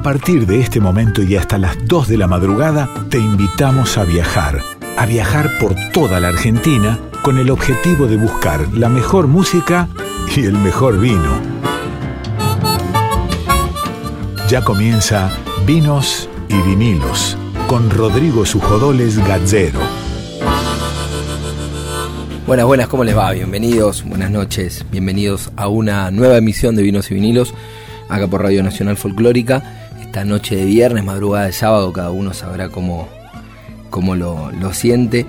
A partir de este momento y hasta las 2 de la madrugada, te invitamos a viajar. A viajar por toda la Argentina con el objetivo de buscar la mejor música y el mejor vino. Ya comienza Vinos y Vinilos con Rodrigo Sujodoles Gazzero. Buenas, buenas, ¿cómo les va? Bienvenidos, buenas noches, bienvenidos a una nueva emisión de Vinos y Vinilos, acá por Radio Nacional Folclórica esta noche de viernes, madrugada de sábado, cada uno sabrá cómo, cómo lo, siente.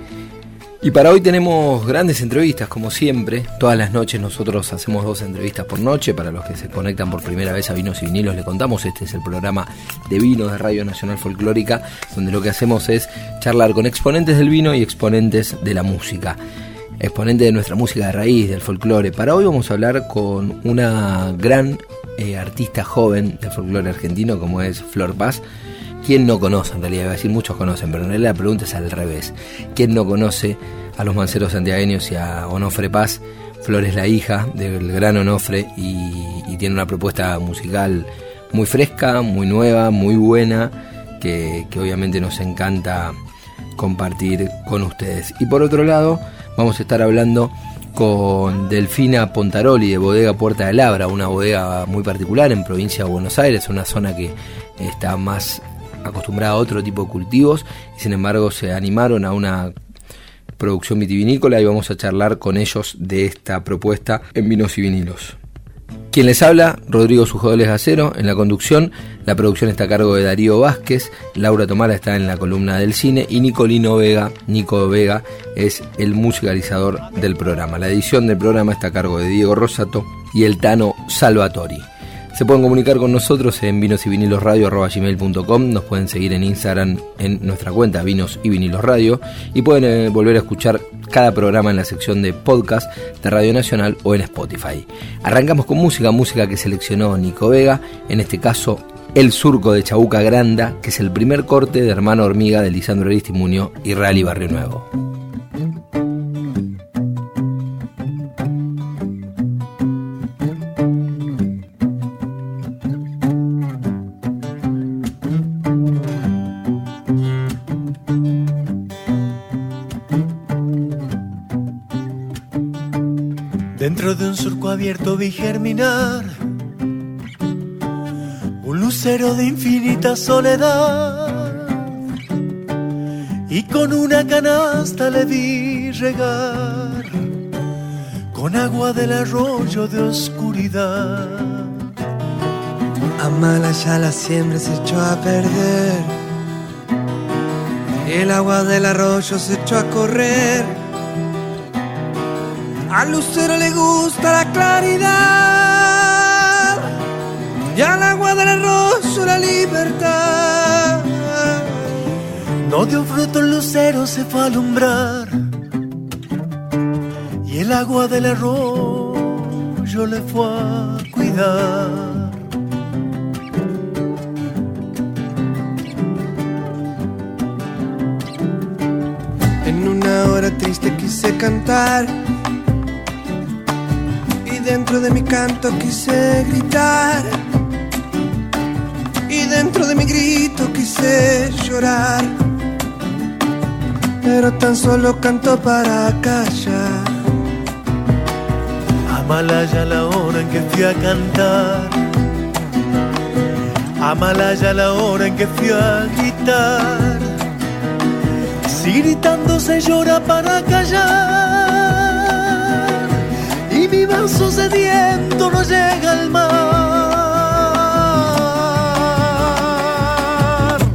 Y para hoy tenemos grandes entrevistas, como siempre. Todas las noches nosotros hacemos dos entrevistas por noche. Para los que se conectan por primera vez a Vinos y Vinilos, le contamos. Este es el programa de vinos de Radio Nacional Folclórica, donde lo que hacemos es charlar con exponentes del vino y exponentes de la música. Exponentes de nuestra música de raíz, del folclore. Para hoy vamos a hablar con una gran eh, artista joven del folclore argentino como es Flor Paz. ¿Quién no conoce? En realidad, iba a decir muchos conocen, pero en realidad la pregunta es al revés. ¿Quién no conoce a los manceros santiagueños y a Onofre Paz? Flor es la hija del gran Onofre y, tiene una propuesta musical muy fresca, muy nueva, muy buena, que, que obviamente nos encanta compartir con ustedes. Y por otro lado, vamos a estar hablando con Delfina Pontaroli de Bodega Puerta de Labra, una bodega muy particular en provincia de Buenos Aires, una zona que está más acostumbrada a otro tipo de cultivos y sin embargo se animaron a una producción vitivinícola y vamos a charlar con ellos de esta propuesta en vinos y vinilos. Quien les habla, Rodrigo Sujodoles Acero, en la conducción. La producción está a cargo de Darío Vázquez, Laura Tomara está en la columna del cine y Nicolino Vega, Nico Vega, es el musicalizador del programa. La edición del programa está a cargo de Diego Rosato y el Tano Salvatori. Se pueden comunicar con nosotros en vinos y vinilos nos pueden seguir en Instagram en nuestra cuenta Vinos y Vinilos Radio y pueden eh, volver a escuchar cada programa en la sección de podcast de Radio Nacional o en Spotify. Arrancamos con música, música que seleccionó Nico Vega, en este caso El Surco de Chabuca Granda, que es el primer corte de Hermano Hormiga de Lisandro Aristimuño y Rally Barrio Nuevo. Vi germinar. Un lucero de infinita soledad. Y con una canasta le vi regar. Con agua del arroyo de oscuridad. Amala ya la siembra se echó a perder, el agua del arroyo se echó a correr al lucero le gusta la claridad y al agua del arroyo la libertad. No dio fruto el lucero, se fue a alumbrar y el agua del arroyo le fue a cuidar. En una hora triste quise cantar dentro de mi canto quise gritar. Y dentro de mi grito quise llorar. Pero tan solo canto para callar. Amalaya la hora en que fui a cantar. Amalaya la hora en que fui a gritar. Si gritando se llora para callar mi vaso sediento no llega al mar.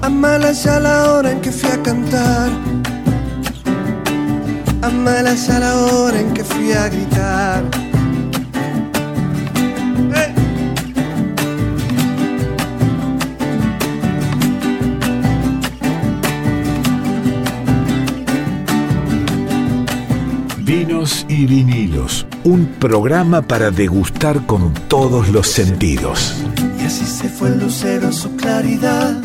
Amala ya la hora en que fui a cantar. Amala ya la hora en que fui a gritar. Y vinilos un programa para degustar con todos los sentidos. Y así se fue el lucero su claridad.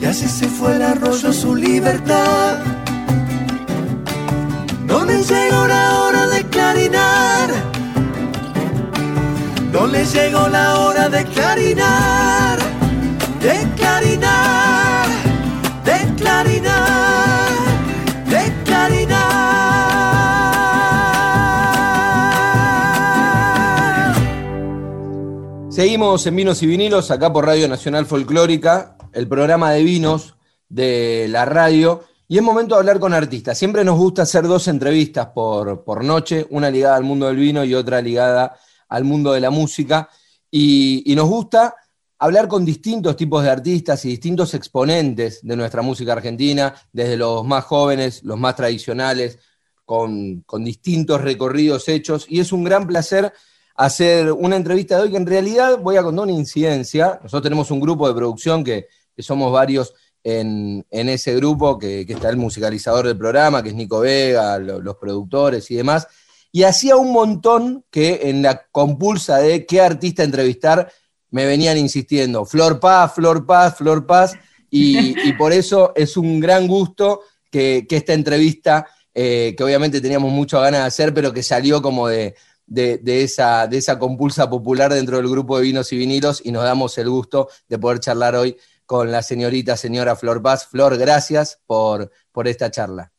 Y así se fue el arroyo su libertad. Me llegó la hora de clarinar. le llegó la hora de clarinar, Seguimos en Vinos y Vinilos, acá por Radio Nacional Folclórica, el programa de vinos de la radio. Y es momento de hablar con artistas. Siempre nos gusta hacer dos entrevistas por, por noche, una ligada al mundo del vino y otra ligada al mundo de la música. Y, nos gusta hablar con distintos tipos de artistas y distintos exponentes de nuestra música argentina, desde los más jóvenes, los más tradicionales, con, con distintos recorridos hechos. Y es un gran placer hacer una entrevista de hoy que en realidad voy a contar una incidencia. Nosotros tenemos un grupo de producción que, que somos varios en, en ese grupo, que, que, está el musicalizador del programa, que es Nico Vega, lo, los productores y demás. Y hacía un montón que en la compulsa de qué artista entrevistar me venían insistiendo, Flor Paz, Flor Paz, Flor Paz, y, por eso es un gran gusto que, que esta entrevista, eh, que obviamente teníamos mucho ganas de hacer, pero que salió como de, de, de, esa, de esa compulsa popular dentro del grupo de vinos y vinilos, y nos damos el gusto de poder charlar hoy con la señorita, señora Flor Paz. Flor, gracias por, por esta charla.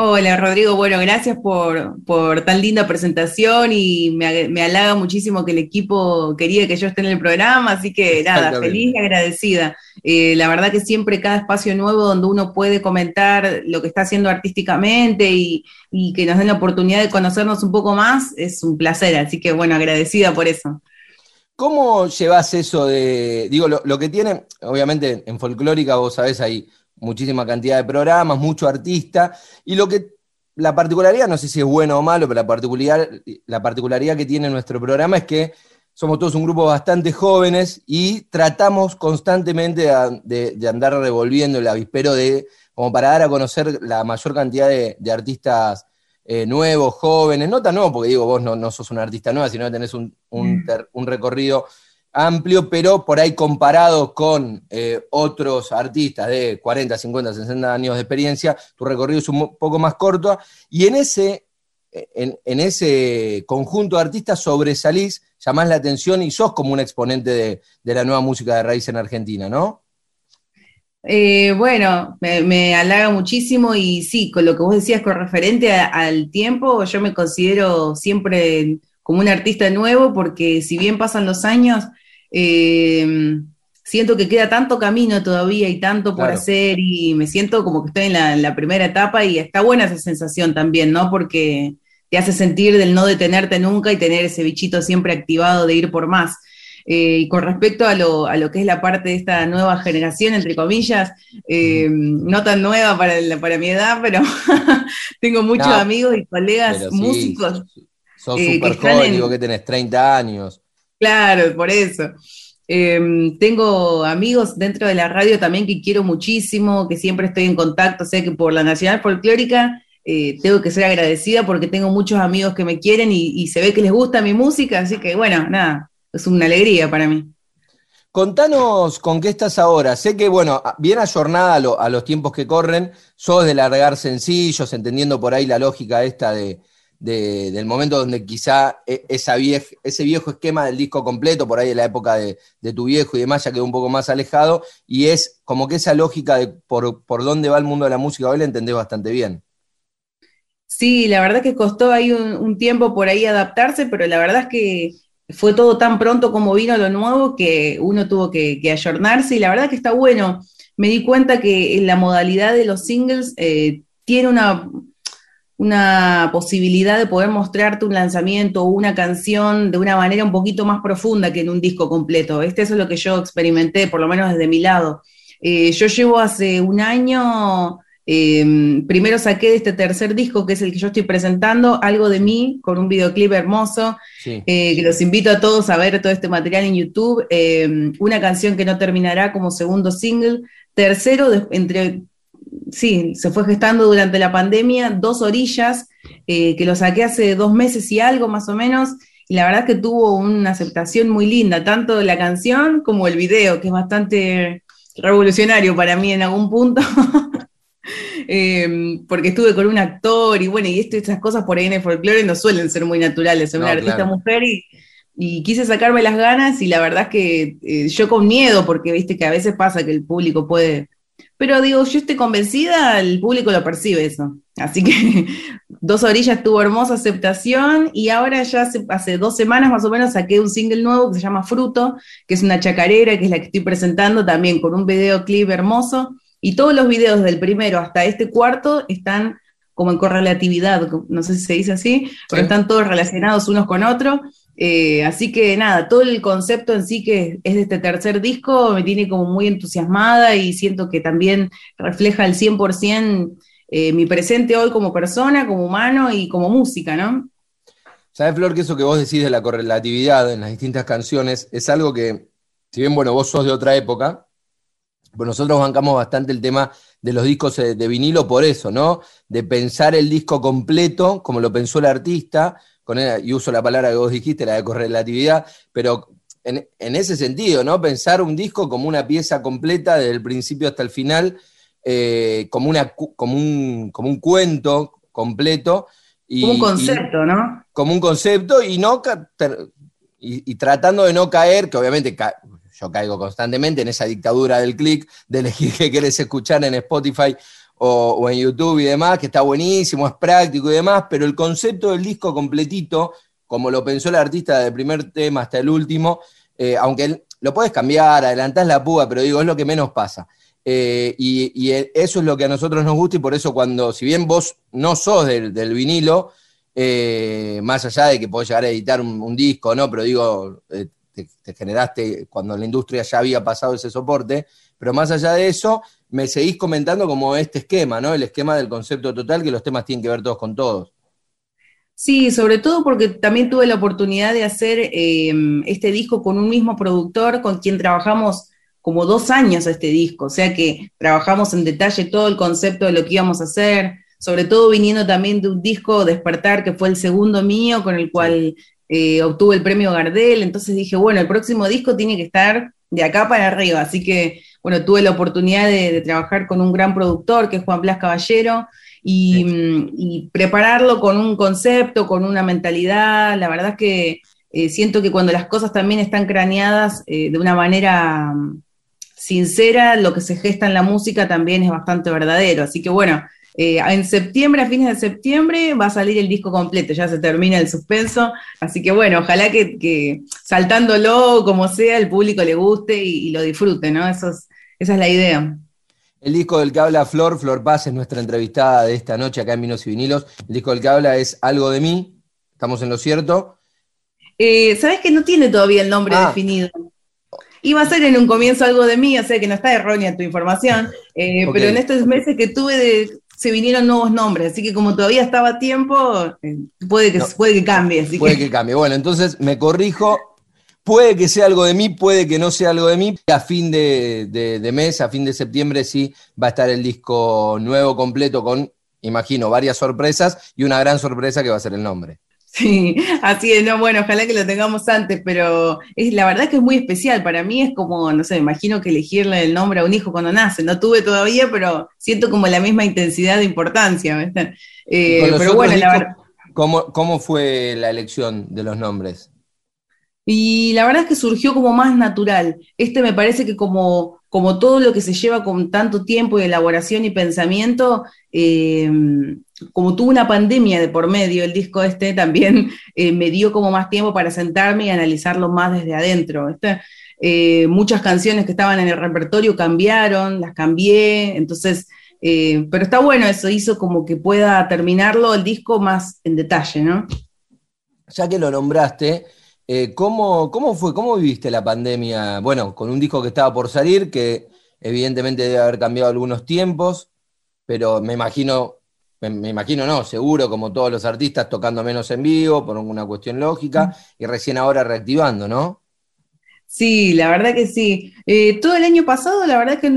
Hola Rodrigo, bueno, gracias por, por tan linda presentación y me, me, halaga muchísimo que el equipo quería que yo esté en el programa, así que nada, feliz y agradecida. Eh, la verdad que siempre cada espacio nuevo donde uno puede comentar lo que está haciendo artísticamente y, y que nos den la oportunidad de conocernos un poco más es un placer, así que bueno, agradecida por eso. ¿Cómo llevas eso de, digo, lo, lo que tiene, obviamente en folclórica vos sabés, hay muchísima cantidad de programas, mucho artista, y lo que, la particularidad, no sé si es bueno o malo, pero la particularidad, la particularidad que tiene nuestro programa es que somos todos un grupo bastante jóvenes y tratamos constantemente de, de, de andar revolviendo el avispero de, como para dar a conocer la mayor cantidad de, de artistas eh, nuevos, jóvenes, no tan nuevos, porque digo, vos no, no sos una artista nueva, sino que tenés un, un, ter, un recorrido amplio, pero por ahí comparado con eh, otros artistas de 40, 50, 60 años de experiencia, tu recorrido es un poco más corto, y en ese, en, ese conjunto de artistas sobresalís, llamás la atención y sos como un exponente de, de la nueva música de raíz en Argentina, ¿no? Eh, bueno, me, me, halaga muchísimo y sí, con lo que vos decías con referente al tiempo, yo me considero siempre como un artista nuevo porque si bien pasan los años, eh, siento que queda tanto camino todavía y tanto por claro. hacer y me siento como que estoy en la, en la, primera etapa y está buena esa sensación también, ¿no? Porque te hace sentir del no detenerte nunca y tener ese bichito siempre activado de ir por más. Eh, y con respecto a lo, a lo, que es la parte de esta nueva generación, entre comillas, eh, no tan nueva para, para mi edad, pero tengo muchos no, amigos y colegas sí, músicos. Sos eh, súper joven, en... digo que tenés 30 años. Claro, por eso. Eh, tengo amigos dentro de la radio también que quiero muchísimo, que siempre estoy en contacto, sé que por la Nacional Folclórica eh, tengo que ser agradecida porque tengo muchos amigos que me quieren y, y, se ve que les gusta mi música, así que bueno, nada, es una alegría para mí. Contanos con qué estás ahora. Sé que, bueno, bien ayornada a, lo, a los tiempos que corren, sos de largar sencillos, entendiendo por ahí la lógica esta de, de, del momento donde quizá e, ese viejo esquema del disco completo, por ahí de la época de, tu viejo y demás, ya quedó un poco más alejado, y es como que esa lógica de por, dónde va el mundo de la música hoy la entendés bastante bien. Sí, la verdad que costó ahí un, tiempo por ahí adaptarse, pero la verdad es que fue todo tan pronto como vino lo nuevo que uno tuvo que, ayornarse y la verdad que está bueno. Me di cuenta que en la modalidad de los singles eh, tiene una, una posibilidad de poder mostrarte un lanzamiento o una canción de una manera un poquito más profunda que en un disco completo. Este eso es lo que yo experimenté, por lo menos desde mi lado. Eh, yo llevo hace un año eh, primero saqué de este tercer disco, que es el que yo estoy presentando, algo de mí, con un videoclip hermoso, sí. eh, que los invito a todos a ver todo este material en YouTube. Eh, una canción que no terminará como segundo single. Tercero, de, entre, sí, se fue gestando durante la pandemia, Dos Orillas, eh, que lo saqué hace dos meses y algo más o menos. Y la verdad que tuvo una aceptación muy linda, tanto la canción como el video, que es bastante revolucionario para mí en algún punto. eh, porque estuve con un actor y bueno, y esto, estas cosas por ahí en el folclore no suelen ser muy naturales, soy no, una artista claro. mujer y, y quise sacarme las ganas y la verdad es que eh, yo con miedo, porque viste que a veces pasa que el público puede... Pero digo, yo estoy convencida, el público lo percibe eso. Así que Dos Orillas tuvo hermosa aceptación y ahora ya hace, hace, dos semanas más o menos saqué un single nuevo que se llama Fruto, que es una chacarera, que es la que estoy presentando también con un videoclip hermoso. Y todos los videos del primero hasta este cuarto están como en correlatividad, no sé si se dice así, pero están todos relacionados unos con otros. Eh, así que nada, todo el concepto en sí que es de este tercer disco me tiene como muy entusiasmada y siento que también refleja al 100% eh, mi presente hoy como persona, como humano y como música, ¿no? ¿Sabes, Flor, que eso que vos decís de la correlatividad en las distintas canciones es algo que, si bien, bueno, vos sos de otra época, pues nosotros bancamos bastante el tema de los discos de vinilo por eso, ¿no? De pensar el disco completo, como lo pensó el artista, con y uso la palabra que vos dijiste, la de correlatividad, pero en, ese sentido, ¿no? Pensar un disco como una pieza completa desde el principio hasta el final, eh, como, una, como, un, como un cuento completo. Y, como un concepto, ¿no? Como un concepto y no y, tratando de no caer, que obviamente yo caigo constantemente en esa dictadura del click, de elegir qué querés escuchar en Spotify o, en YouTube y demás, que está buenísimo, es práctico y demás, pero el concepto del disco completito, como lo pensó el artista del primer tema hasta el último, eh, aunque lo puedes cambiar, adelantás la púa, pero digo, es lo que menos pasa. Eh, y, eso es lo que a nosotros nos gusta y por eso cuando, si bien vos no sos del, vinilo, eh, más allá de que podés llegar a editar un, disco, ¿no? Pero digo, te, generaste cuando la industria ya había pasado ese soporte, pero más allá de eso, me seguís comentando como este esquema, ¿no? El esquema del concepto total, que los temas tienen que ver todos con todos. Sí, sobre todo porque también tuve la oportunidad de hacer em, este disco con un mismo productor con quien trabajamos como dos años este disco, o sea que trabajamos en detalle todo el concepto de lo que íbamos a hacer, sobre todo viniendo también de un disco Despertar, que fue el segundo mío, con el cual eh, obtuve el premio Gardel, entonces dije, bueno, el próximo disco tiene que estar de acá para arriba, así que, bueno, tuve la oportunidad de, trabajar con un gran productor, que es Juan Blas Caballero, mm, y, prepararlo con un concepto, con una mentalidad, la verdad es que eh, siento que cuando las cosas también están craneadas eh, de una manera mm, sincera, lo que se gesta en la música también es bastante verdadero, así que bueno, eh, en septiembre, a fines de septiembre, va a salir el disco completo, ya se termina el suspenso, así que bueno, ojalá que, saltándolo como sea, el público le guste y, lo disfrute, ¿no? Eso esa es la idea. El disco del que habla Flor, Flor Paz es nuestra entrevistada de esta noche acá en Vinos y Vinilos. El disco del que habla es Algo de mí, ¿estamos en lo cierto? Eh, Sabes que no tiene todavía el nombre ah. definido. Iba a ser en un comienzo algo de mí, o sea que no está errónea tu información, eh, pero en estos meses que tuve de se vinieron nuevos nombres, así que como todavía estaba a tiempo, eh, puede que, puede que cambie. puede que... cambie. Bueno, entonces me corrijo. Puede que sea algo de mí, puede que no sea algo de mí. A fin de, mes, a fin de septiembre, sí va a estar el disco nuevo completo con, imagino, varias sorpresas y una gran sorpresa que va a ser el nombre. Sí, así es, no, bueno, ojalá que lo tengamos antes, pero es, la verdad que es muy especial. Para mí es como, no sé, me imagino que elegirle el nombre a un hijo cuando nace. No tuve todavía, pero siento como la misma intensidad de importancia. Eh, pero bueno, la verdad. ¿cómo, ¿Cómo fue la elección de los nombres? Y la verdad es que surgió como más natural. Este me parece que como, como todo lo que se lleva con tanto tiempo y elaboración y pensamiento, eh, como tuvo una pandemia de por medio, el disco este también eh, me dio como más tiempo para sentarme y analizarlo más desde adentro. Eh, muchas canciones que estaban en el repertorio cambiaron, las cambié, entonces, pero está bueno, eso hizo como que pueda terminarlo el disco más en detalle, ¿no? Ya que lo nombraste, ¿cómo, ¿cómo fue, cómo viviste la pandemia? Bueno, con un disco que estaba por salir, que evidentemente debe haber cambiado algunos tiempos, pero me imagino, me, imagino no, seguro, como todos los artistas, tocando menos en vivo por una cuestión lógica, y recién ahora reactivando, ¿no? Sí, la verdad que sí. Eh, todo el año pasado, la verdad que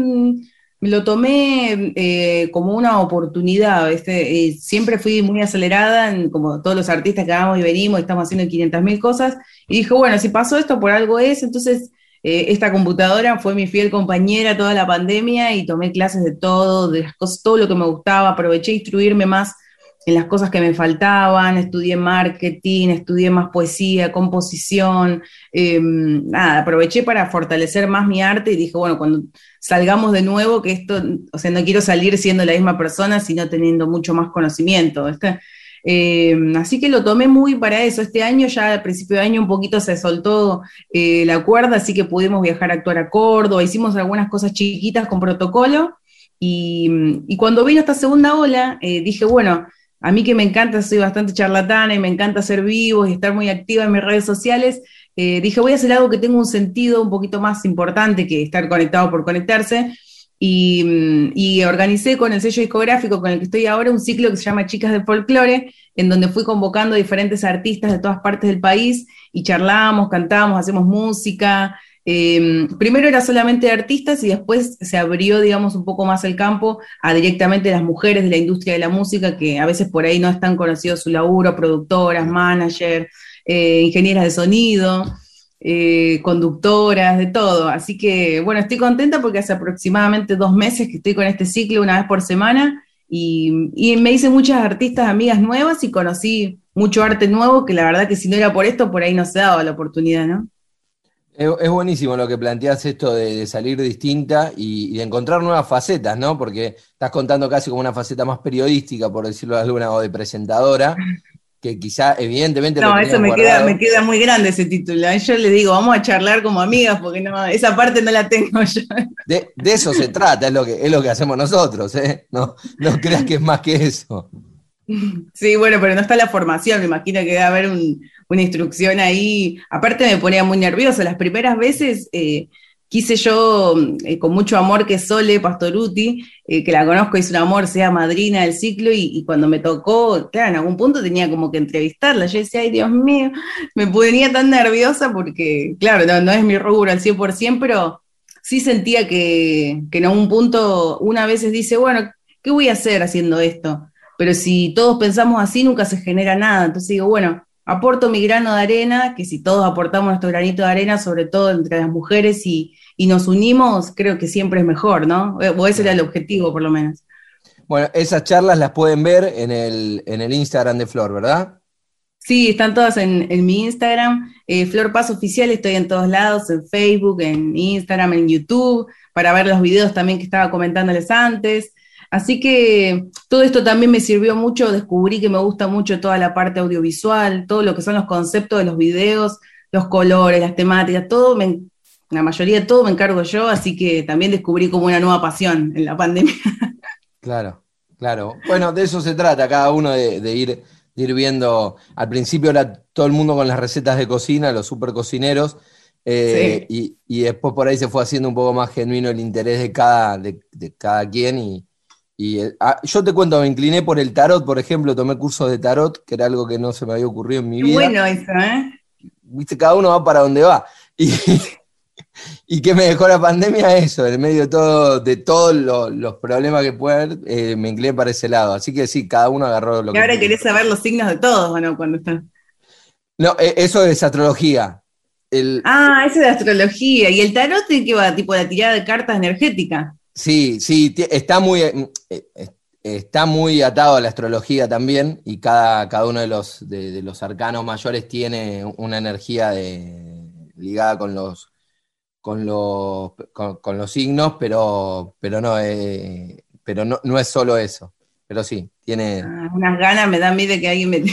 lo tomé eh, como una oportunidad. Este, siempre fui muy acelerada, como todos los artistas que vamos y venimos, estamos haciendo 500 mil cosas. Y dije, bueno, si pasó esto, por algo es. Entonces eh, esta computadora fue mi fiel compañera toda la pandemia y tomé clases de todo, de las cosas, todo lo que me gustaba, aproveché a instruirme más en las cosas que me faltaban, estudié marketing, estudié más poesía, composición, em, nada, aproveché para fortalecer más mi arte y dije, bueno, cuando salgamos de nuevo, que esto, o sea, no quiero salir siendo la misma persona, sino teniendo mucho más conocimiento. Em, así que lo tomé muy para eso. Este año, ya al principio de año, un poquito se soltó eh, la cuerda, así que pudimos viajar a actuar a Córdoba, hicimos algunas cosas chiquitas con protocolo. Y, cuando vino esta segunda ola, eh, dije, bueno, a mí que me encanta, soy bastante charlatana y me encanta hacer vivos y estar muy activa en mis redes sociales, eh, dije, voy a hacer algo que tenga un sentido un poquito más importante que estar conectado por conectarse. Y, mm, y, organicé con el sello discográfico con el que estoy ahora un ciclo que se llama Chicas de Folklore, en donde fui convocando a diferentes artistas de todas partes del país y charlamos, cantamos, hacemos música, Em, primero era solamente de artistas y después se abrió, digamos, un poco más el campo a directamente las mujeres de la industria de la música, que a veces por ahí no están conocidos su laburo, productoras, managers, eh, ingenieras de sonido, eh, conductoras, de todo. Así que, bueno, estoy contenta porque hace aproximadamente dos meses que estoy con este ciclo una vez por semana y, y me hice muchas artistas amigas nuevas y conocí mucho arte nuevo que la verdad que si no era por esto, por ahí no se daba la oportunidad, ¿no? Es, buenísimo lo que planteas esto de, salir distinta y, de encontrar nuevas facetas, ¿no? Porque estás contando casi como una faceta más periodística, por decirlo de alguna, o de presentadora, que quizá evidentemente... No, eso me queda, me queda muy grande ese título. ¿eh? Yo le digo, vamos a charlar como amigas, porque no, esa parte no la tengo yo. De, eso se trata, es lo que, es lo que hacemos nosotros, ¿eh? No, no creas que es más que eso. Sí, bueno, pero no está la formación, me imagino que debe haber una instrucción ahí. Aparte me ponía muy nerviosa, las primeras veces eh, quise yo, eh, con mucho amor que Sole Pastoruti, eh, que la conozco, hizo un amor, sea madrina del ciclo, y, cuando me tocó, claro, en algún punto tenía como que entrevistarla. Yo decía, ay Dios mío, me ponía tan nerviosa porque, claro, no, no es mi rubro al 100%, pero sí sentía que, que en algún punto una vez dice, bueno, ¿qué voy a hacer haciendo esto? pero si todos pensamos así, nunca se genera nada. Entonces digo, bueno, aporto mi grano de arena, que si todos aportamos nuestro granito de arena, sobre todo entre las mujeres, y, nos unimos, creo que siempre es mejor, ¿no? O ese era el objetivo, por lo menos. Bueno, esas charlas las pueden ver en el, en el Instagram de Flor, ¿verdad? Sí, están todas en, mi Instagram. Eh, Flor Paz Oficial, estoy en todos lados, en Facebook, en Instagram, en YouTube, para ver los videos también que estaba comentándoles antes. Así que todo esto también me sirvió mucho, descubrí que me gusta mucho toda la parte audiovisual, todo lo que son los conceptos de los videos, los colores, las temáticas, todo, la mayoría de todo me encargo yo, así que también descubrí como una nueva pasión en la pandemia. Claro, claro. Bueno, de eso se trata, cada uno de, ir, ir viendo, al principio era todo el mundo con las recetas de cocina, los super cocineros, eh, y, después por ahí se fue haciendo un poco más genuino el interés de cada, de cada quien y, y eh, ah, yo te cuento, me incliné por el tarot, por ejemplo, tomé cursos de tarot, que era algo que no se me había ocurrido en mi vida. Bueno, eso, ¿eh? Viste, cada uno va para donde va. Y, y que me dejó la pandemia eso, en medio de todo, de todos los, problemas que puede haber, eh, me incliné para ese lado. Así que sí, cada uno agarró lo que. Y ahora querés saber los signos de todos, ¿o no? Cuando estás. No, e, eso es astrología. Ah, eso es de astrología. ¿Y el tarot de qué va? Tipo la tirada de cartas energética. Sí, sí, está muy, eh, eh, está muy atado a la astrología también y cada, cada uno de los, de, los arcanos mayores tiene una energía ligada con los, con los, con, los signos, pero, pero, no, eh, pero no, no, es solo eso. Pero sí, tiene... Ah, unas ganas me da a mí de que alguien me...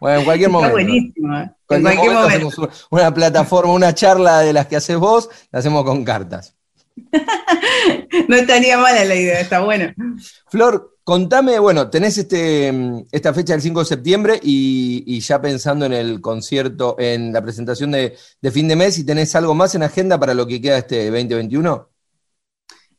Bueno, en cualquier momento. buenísimo. En cualquier, momento, hacemos una plataforma, una charla de las que haces vos, la hacemos con cartas. no estaría mala la idea, está bueno. Flor, contame, bueno, tenés este, esta fecha del 5 de septiembre y, ya pensando en el concierto, en la presentación de, fin de mes, ¿y tenés algo más en agenda para lo que queda este 2021?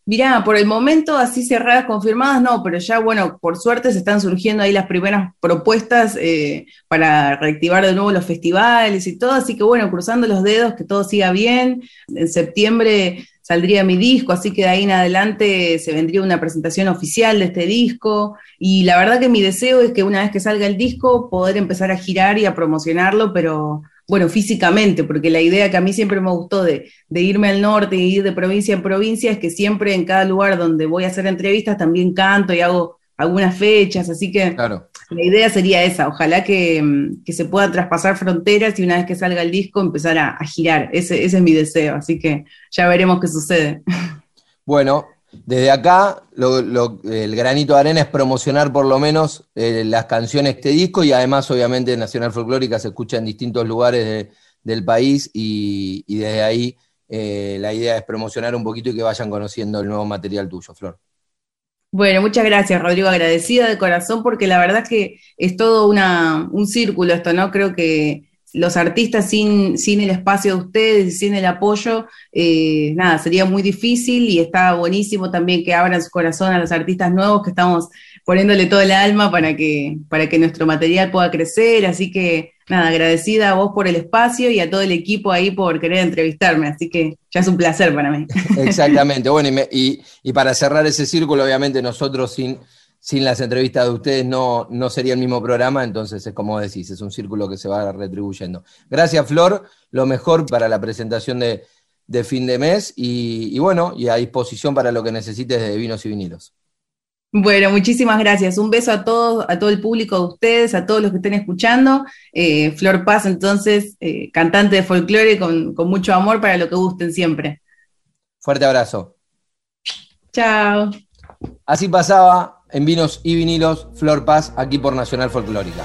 Mirá, por el momento así cerradas, confirmadas, no, pero ya, bueno, por suerte se están surgiendo ahí las primeras propuestas eh, para reactivar de nuevo los festivales y todo, así que bueno, cruzando los dedos, que todo siga bien. En septiembre saldría mi disco, así que de ahí en adelante se vendría una presentación oficial de este disco. Y la verdad que mi deseo es que una vez que salga el disco, poder empezar a girar y a promocionarlo, pero bueno, físicamente, porque la idea que a mí siempre me gustó de, irme al norte y ir de provincia en provincia es que siempre en cada lugar donde voy a hacer entrevistas también canto y hago algunas fechas, así que Claro. la idea sería esa, ojalá que, mm, que se puedan traspasar fronteras y una vez que salga el disco empezar a, a girar, ese, ese es mi deseo, así que ya veremos qué sucede. Bueno, desde acá lo- lo- el granito de arena es promocionar por lo menos eh, las canciones de este disco y además obviamente Nacional Folclórica se escucha en distintos lugares de- del país y, y desde ahí eh, la idea es promocionar un poquito y que vayan conociendo el nuevo material tuyo, Flor. Bueno, muchas gracias, Rodrigo. Agradecida de corazón porque la verdad es que es todo una, un círculo esto, ¿no? Creo que los artistas sin, sin el espacio de ustedes sin el apoyo, eh, nada, sería muy difícil y está buenísimo también que abran su corazón a los artistas nuevos que estamos poniéndole todo el alma para que, para que nuestro material pueda crecer. Así que, nada, agradecida a vos por el espacio y a todo el equipo ahí por querer entrevistarme. Así que ya es un placer para mí. Exactamente. Bueno, y, y para cerrar ese círculo, obviamente nosotros sin, sin las entrevistas de ustedes no, no sería el mismo programa, entonces es como decís, es un círculo que se va retribuyendo. Gracias, Flor. Lo mejor para la presentación de, de fin de mes y, y bueno, y a disposición para lo que necesites de vinos y vinilos. Bueno, muchísimas gracias. Un beso a todos, a todo el público de ustedes, a todos los que estén escuchando. Eh, Flor Paz, entonces, eh, cantante de folclore con, con mucho amor para lo que gusten siempre. Fuerte abrazo. Chao. Así pasaba en vinos y vinilos Flor Paz aquí por Nacional Folclórica.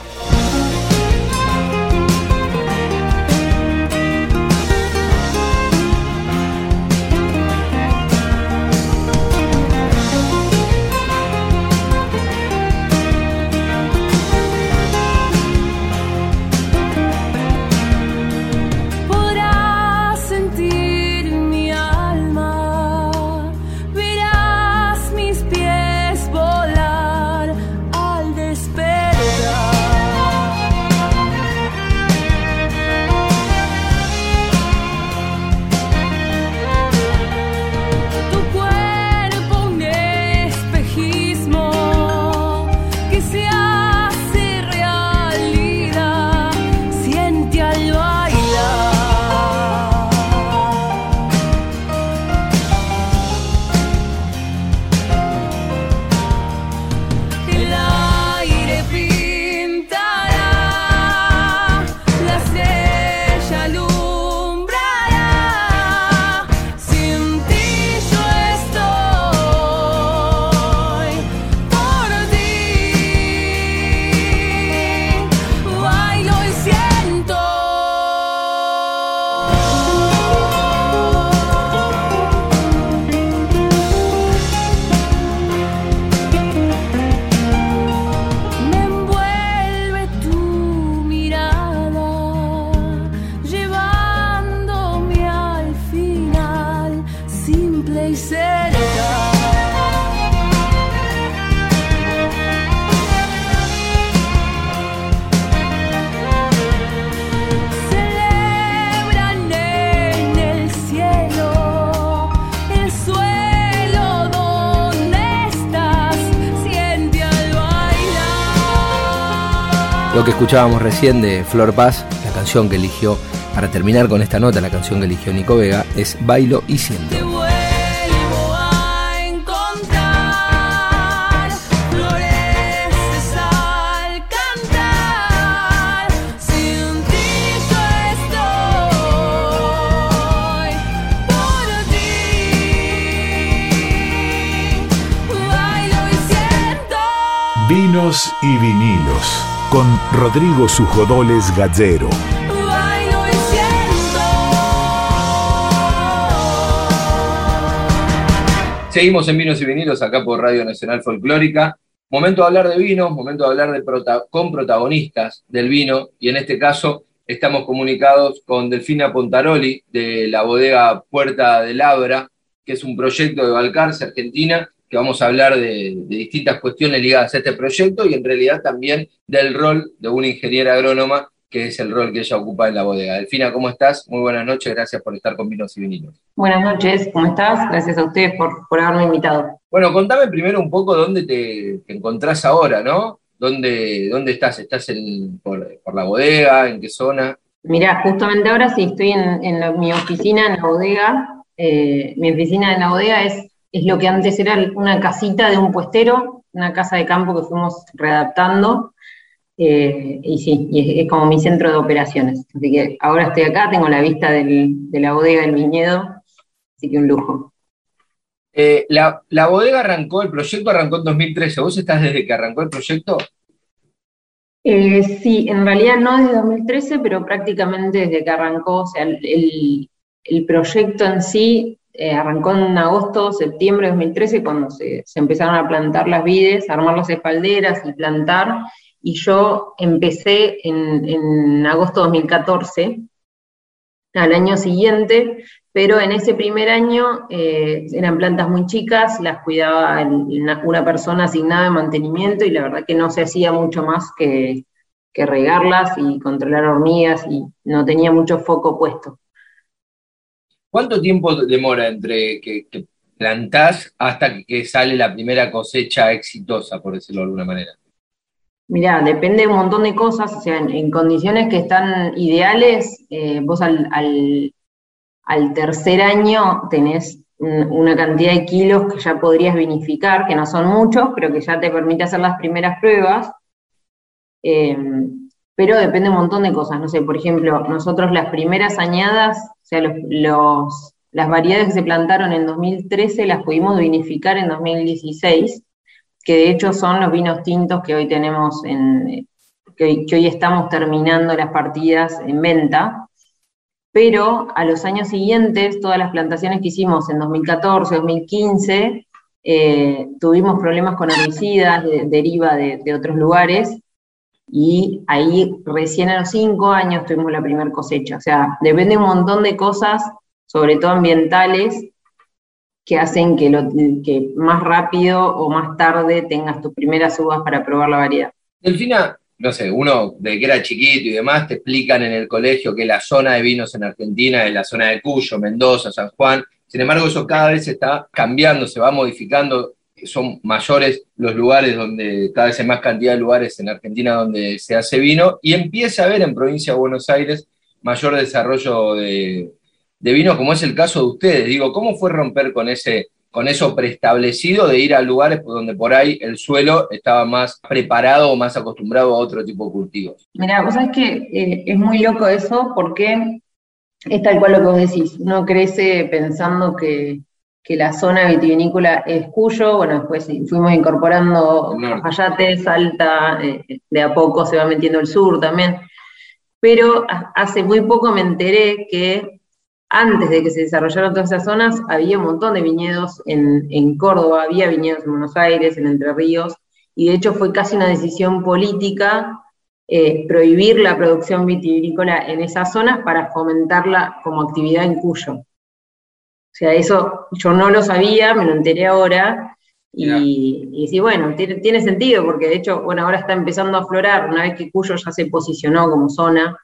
Escuchábamos recién de Flor Paz, la canción que eligió, para terminar con esta nota, la canción que eligió Nico Vega, es Bailo y Siento. Vinos y vinilos con Rodrigo Sujodoles Gallero. Seguimos en Vinos y Vinilos acá por Radio Nacional Folclórica. Momento de hablar de vinos, momento de hablar de prota- con protagonistas del vino y en este caso estamos comunicados con Delfina Pontaroli de la bodega Puerta del Abra, que es un proyecto de Balcarce, Argentina, que vamos a hablar de, de distintas cuestiones ligadas a este proyecto y en realidad también del rol de una ingeniera agrónoma, que es el rol que ella ocupa en la bodega. Delfina, ¿cómo estás? Muy buenas noches, gracias por estar con Vinos y Vinilos. Buenas noches, ¿cómo estás? Gracias a ustedes por, por haberme invitado. Bueno, contame primero un poco dónde te, te encontrás ahora, ¿no? ¿Dónde, dónde estás? ¿Estás en, por, por la bodega? ¿En qué zona? Mirá, justamente ahora sí estoy en, en la- mi oficina en la bodega. Eh, mi oficina en la bodega es es lo que antes era una casita de un puestero, una casa de campo que fuimos readaptando. eh, y sí, y es, es como mi centro de operaciones. Así que ahora estoy acá, tengo la vista del- de la bodega del viñedo, así que un lujo. Eh, la, la bodega arrancó, el proyecto arrancó en 2013. ¿Vos estás desde que arrancó el proyecto? Eh, sí, en realidad no desde 2013, pero prácticamente desde que arrancó, o sea, el, el- el proyecto en sí eh, arrancó en agosto, septiembre de 2013, cuando se, empezaron a plantar las vides, armar las espalderas y plantar, y yo empecé en, agosto de 2014, al año siguiente, pero en ese primer año eh, eran plantas muy chicas, las cuidaba una, una persona asignada de mantenimiento y la verdad que no se hacía mucho más que regarlas y controlar hormigas y no tenía mucho foco puesto. ¿Cuánto tiempo demora entre que, que plantás hasta que sale la primera cosecha exitosa, por decirlo de alguna manera? Mirá, depende de un montón de cosas, o sea, en, condiciones que están ideales, eh, vos al, al- tercer año tenés un- una cantidad de kilos que ya podrías vinificar, que no son muchos, pero que ya te permite hacer las primeras pruebas. Eh, pero depende un montón de cosas, no sé, por ejemplo, nosotros las primeras añadas, o sea, los, las variedades que se plantaron en 2013 las pudimos vinificar en 2016 que de hecho son los vinos tintos que hoy tenemos en, que, hoy- estamos terminando las partidas en venta, pero a los años siguientes, todas las plantaciones que hicimos en 2014, 2015, eh, tuvimos problemas con herbicidas, de- deriva de, de otros lugares, y ahí recién a los cinco años tuvimos la primera cosecha. O sea, depende un montón de cosas, sobre todo ambientales, que hacen que, lo, más rápido o más tarde tengas tus primeras uvas para probar la variedad. Delfina, no sé, uno de que era chiquito y demás, te explican en el colegio que la zona de vinos en Argentina es la zona de Cuyo, Mendoza, San Juan. Sin embargo, eso cada vez está cambiando, se va modificando. Son mayores los lugares donde, cada vez hay más cantidad de lugares en Argentina donde se hace vino y empieza a haber en provincia de Buenos Aires mayor desarrollo de, vino, como es el caso de ustedes. Digo, ¿cómo fue romper con ese, con eso preestablecido de ir a lugares donde por ahí el suelo estaba más preparado o más acostumbrado a otro tipo de cultivos? Mira, vos sabés que eh, es muy loco eso porque es tal cual lo que vos decís. Uno crece pensando que, que la zona vitivinícola es Cuyo, bueno, después fuimos incorporando. Cafayate, Salta, eh, de a poco se va metiendo el sur también. Pero ha- hace muy poco me enteré que antes de que se desarrollaran todas esas zonas, había un montón de viñedos en, en Córdoba, había viñedos en Buenos Aires, en Entre Ríos, y de hecho fue casi una decisión política eh, prohibir la producción vitivinícola en esas zonas para fomentarla como actividad en Cuyo. O sea, eso yo no lo sabía, me lo enteré ahora, y, y sí, bueno, tiene, tiene sentido, porque de hecho, bueno, ahora está empezando a aflorar, una vez que Cuyo ya se posicionó como zona,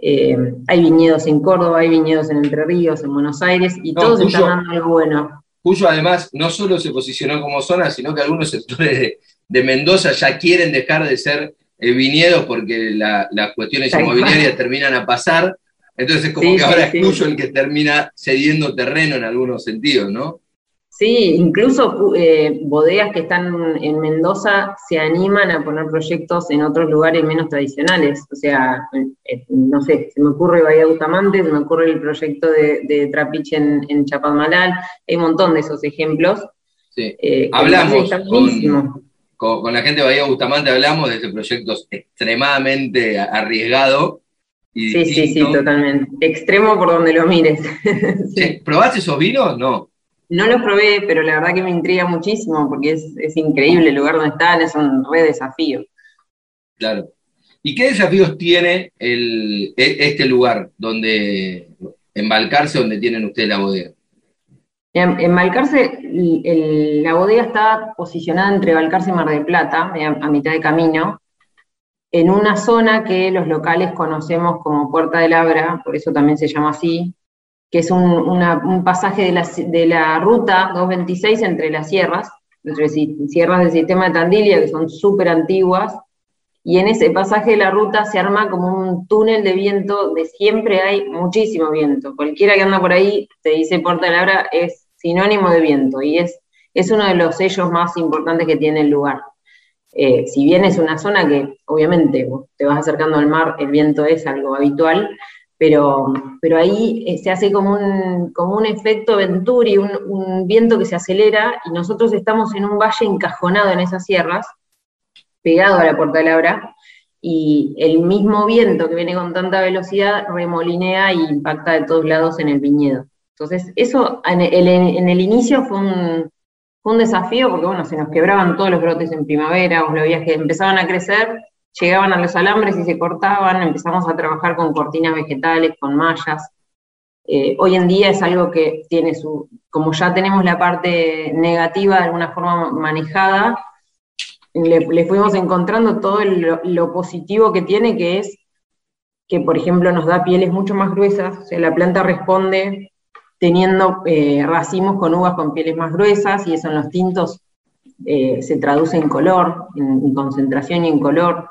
eh, hay viñedos en Córdoba, hay viñedos en Entre Ríos, en Buenos Aires, y No, todos Cuyo- están dando algo bueno. Cuyo además no solo se posicionó como zona, sino que algunos sectores de, de Mendoza ya quieren dejar de ser eh, viñedos porque la- las cuestiones inmobiliarias terminan a pasar. Entonces es como Sí, que sí, ahora sí. es Cuyo el que termina cediendo terreno en algunos sentidos, ¿no? Sí, incluso eh, bodegas que están en Mendoza se animan a poner proyectos en otros lugares menos tradicionales. O sea, eh, no sé, se me ocurre Bahía Bustamante, se me ocurre el proyecto de, de Trapiche en, en Chapadmalal, hay un montón de esos ejemplos. Sí. eh, Hablamos. Con, con la gente de Bahía Bustamante hablamos de este proyecto extremadamente arriesgado. Y Sí, sí, sí, totalmente. Extremo por donde lo mires. Sí. Sí, ¿Probaste esos vinos? No. No los probé, pero la verdad que me intriga muchísimo porque es, es increíble el lugar donde están, es un re desafío. Claro. ¿Y qué desafíos tiene el, e- este lugar donde embarcarse, donde tienen ustedes la bodega? En, en Balcarce, el- el- la bodega está posicionada entre Balcarce y Mar del Plata, a mitad de camino, en una zona que los locales conocemos como Puerta del Abra, por eso también se llama así, que es un, pasaje de la, ruta 226 entre las sierras, entre si- sierras del sistema de Tandilia, que son súper antiguas, y en ese pasaje de la ruta se arma como un túnel de viento, de siempre hay muchísimo viento. Cualquiera que anda por ahí te dice Puerta del Abra es sinónimo de viento, y es es uno de los sellos más importantes que tiene el lugar. Eh, si bien es una zona que obviamente te vas acercando al mar, el viento es algo habitual, pero, pero ahí eh, se hace como un, como un efecto Venturi, un, viento que se acelera y nosotros estamos en un valle encajonado en esas sierras, pegado a la Puerta Labra, y el mismo viento que viene con tanta velocidad remolinea e impacta de todos lados en el viñedo. Entonces, eso en el inicio fue un, fue un desafío porque, bueno, se nos quebraban todos los brotes en primavera, vos lo veías que empezaban a crecer, llegaban a los alambres y se cortaban, empezamos a trabajar con cortinas vegetales, con mallas. Eh, hoy en día es algo que tiene su, como ya tenemos la parte negativa de alguna forma manejada, le, fuimos encontrando todo lo positivo que tiene, que es que, por ejemplo, nos da pieles mucho más gruesas, o sea, la planta responde teniendo eh, racimos con uvas con pieles más gruesas, y eso en los tintos eh, se traduce en color, en, en concentración y en color.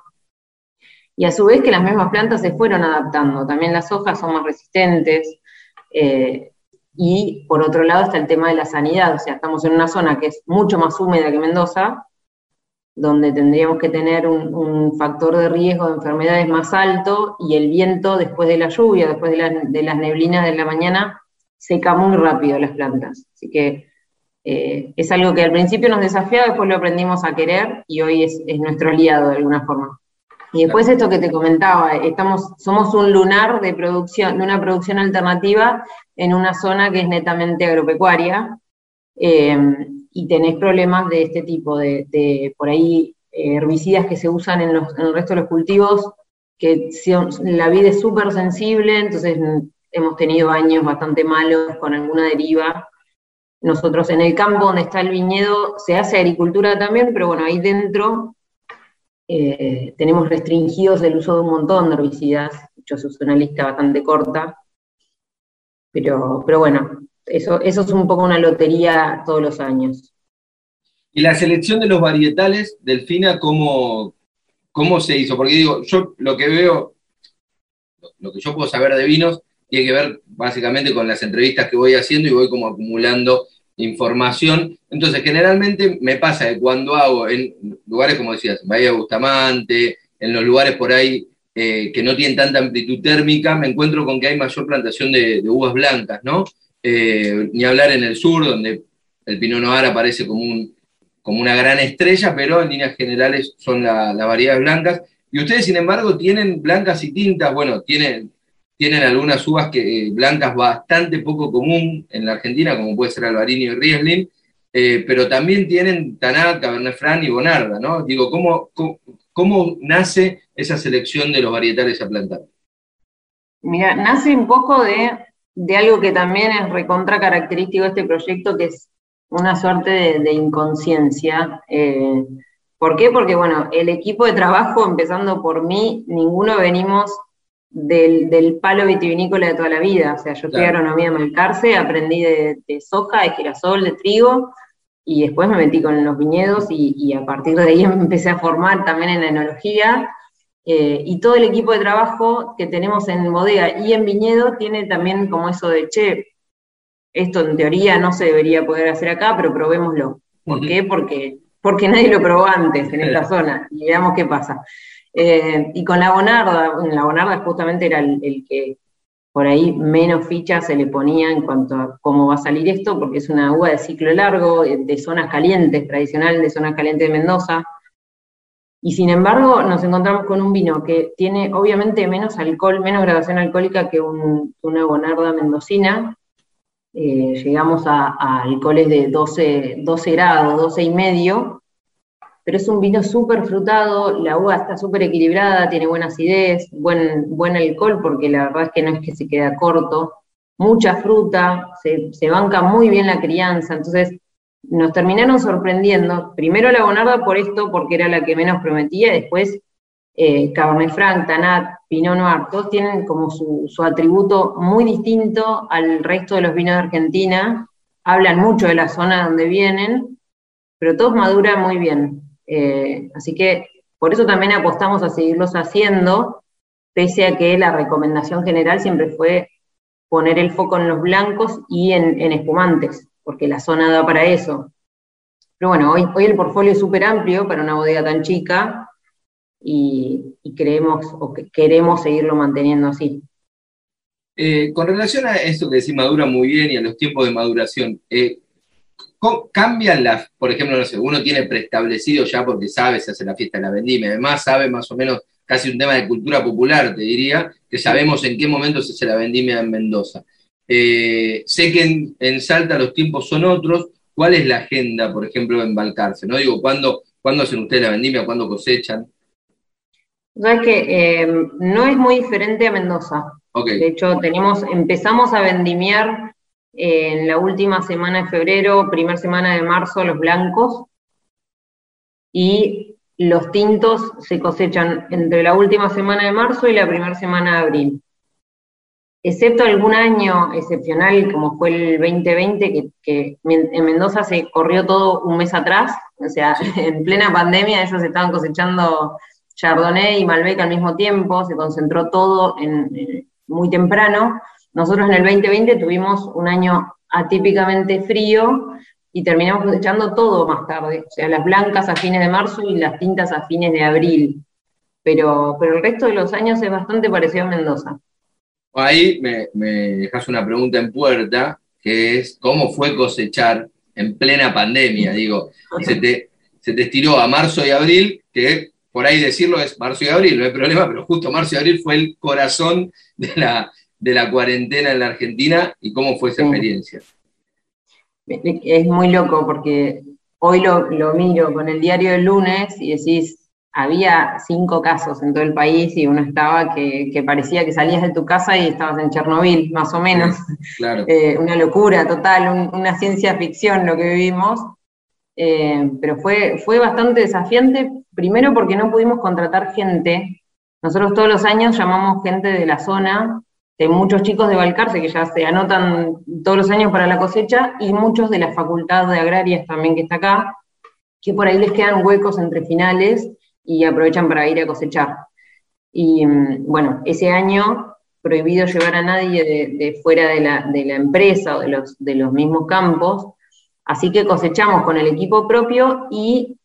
Y a su vez que las mismas plantas se fueron adaptando, también las hojas son más resistentes, eh, y por otro lado está el tema de la sanidad, o sea, estamos en una zona que es mucho más húmeda que Mendoza, donde tendríamos que tener un, factor de riesgo de enfermedades más alto y el viento después de la lluvia, después de las neblinas de la mañana, seca muy rápido las plantas. Así que eh, es algo que al principio nos desafiaba, después lo aprendimos a querer y hoy es, es nuestro aliado de alguna forma. Y después esto que te comentaba, estamos, somos un lunar de producción, de una producción alternativa en una zona que es netamente agropecuaria, eh, y tenés problemas de este tipo, de, de por ahí eh, herbicidas que se usan en, los- en el resto de los cultivos, que son- la vida es súper sensible, entonces hemos tenido años bastante malos con alguna deriva. Nosotros en el campo donde está el viñedo se hace agricultura también, pero bueno, ahí dentro eh, tenemos restringidos el uso de un montón de herbicidas, yo uso una lista bastante corta, pero, pero bueno, eso, eso es un poco una lotería todos los años. Y la selección de los varietales, Delfina, ¿cómo, cómo se hizo? Porque digo, yo lo que veo, lo que yo puedo saber de vinos, tiene que ver básicamente con las entrevistas que voy haciendo y voy como acumulando información. Entonces, generalmente me pasa que cuando hago en lugares, como decías, Bahía Bustamante, en los lugares por ahí eh, que no tienen tanta amplitud térmica, me encuentro con que hay mayor plantación de, uvas blancas, ¿no? Eh, ni hablar en el sur, donde el Pinot Noir aparece como, un, como una gran estrella, pero en líneas generales son la- las variedades blancas. Y ustedes, sin embargo, tienen blancas y tintas, bueno, tienen, tienen algunas uvas que, eh, blancas bastante poco común en la Argentina, como puede ser Albarino y Riesling, eh, pero también tienen Tanat, Cabernet Franc y Bonarda, ¿no? Digo, ¿cómo, cómo, nace esa selección de los varietales a plantar? Mira, nace un poco de, de algo que también es recontra característico de este proyecto, que es una suerte de, de inconsciencia. Eh, ¿Por qué? Porque, bueno, el equipo de trabajo, empezando por mí, ninguno venimos del, del palo vitivinícola de toda la vida. O sea, yo estudié Claro. agronomía en Malcarce, aprendí de, de soja, de girasol, de trigo, y después me metí con los viñedos y, y a partir de ahí me empecé a formar también en la enología. Eh, y todo el equipo de trabajo que tenemos en bodega y en viñedo tiene también como eso de, che, esto en teoría no se debería poder hacer acá, pero probémoslo. ¿Por qué? Porque, porque nadie lo probó antes en esta zona y veamos qué pasa. Eh, y con la Bonarda, la Bonarda justamente era el, el que por ahí menos fichas se le ponía en cuanto a cómo va a salir esto, porque es una uva de ciclo largo, eh, de zonas calientes, tradicional de zonas calientes de Mendoza. Y sin embargo, nos encontramos con un vino que tiene obviamente menos alcohol, menos graduación alcohólica que un- una Bonarda mendocina. Eh, llegamos a, a alcoholes de 12, 12 grados, 12 y medio, pero es un vino súper frutado, la uva está súper equilibrada, tiene buena acidez, buen, buen alcohol, porque la verdad es que no es que se queda corto, mucha fruta, se, se banca muy bien la crianza, entonces nos terminaron sorprendiendo, primero la Bonarda por esto, porque era la que menos prometía, después eh, Cabernet Franc, Tanat, Pinot Noir, todos tienen como su, su atributo muy distinto al resto de los vinos de Argentina, hablan mucho de la zona donde vienen, pero todos maduran muy bien. Eh, así que por eso también apostamos a seguirlos haciendo, pese a que la recomendación general siempre fue poner el foco en los blancos y en, espumantes, porque la zona da para eso. Pero bueno, hoy, el portfolio es súper amplio para una bodega tan chica y, y o que queremos seguirlo manteniendo así. Eh, con relación a eso que decís madura muy bien y a los tiempos de maduración, eh, ¿cómo- ¿cambian las, por ejemplo, no sé, uno tiene preestablecido ya porque sabe, se hace la fiesta de la vendimia, además sabe más o menos casi un tema de cultura popular, te diría, que sabemos en qué momento se hace la vendimia en Mendoza. Eh, sé que en, en Salta los tiempos son otros, ¿cuál es la agenda, por ejemplo, en Balcarce? ¿No? Digo, ¿cuándo, ¿cuándo hacen ustedes la vendimia? ¿Cuándo cosechan? Sabes que eh, no es muy diferente a Mendoza. De hecho, tenemos, empezamos a vendimiar en la última semana de febrero, primera semana de marzo, los blancos, y los tintos se cosechan entre la última semana de marzo y la primera semana de abril. Excepto algún año excepcional, como fue el 2020, que, en Mendoza se corrió todo un mes atrás, o sea, en plena pandemia ellos estaban cosechando Chardonnay y Malbec al mismo tiempo, se concentró todo en, en- muy temprano. Nosotros en el 2020 tuvimos un año atípicamente frío y terminamos cosechando todo más tarde, o sea, las blancas a fines de marzo y las tintas a fines de abril. Pero, pero el resto de los años es bastante parecido a Mendoza. Ahí me, me dejas una pregunta en puerta, que es ¿cómo fue cosechar en plena pandemia? Digo, se te, se te estiró a marzo y abril, que por ahí decirlo es marzo y abril, no hay problema, pero justo marzo y abril fue el corazón de la, de la cuarentena en la Argentina, ¿y cómo fue esa experiencia? Es muy loco porque hoy lo, lo miro con el diario del lunes y decís, había cinco casos en todo el país y uno estaba que, que parecía que salías de tu casa y estabas en Chernobyl, más o menos. Claro. Eh, una locura total, un- una ciencia ficción lo que vivimos. Eh, pero fue, fue bastante desafiante, primero porque no pudimos contratar gente. Nosotros todos los años llamamos gente de la zona, de muchos chicos de Balcarce que ya se anotan todos los años para la cosecha, y muchos de la Facultad de Agrarias también que está acá, que por ahí les quedan huecos entre finales y aprovechan para ir a cosechar. Y mm, bueno, ese año prohibido llevar a nadie de, de fuera de la, de la empresa o de los, de los mismos campos, así que cosechamos con el equipo propio y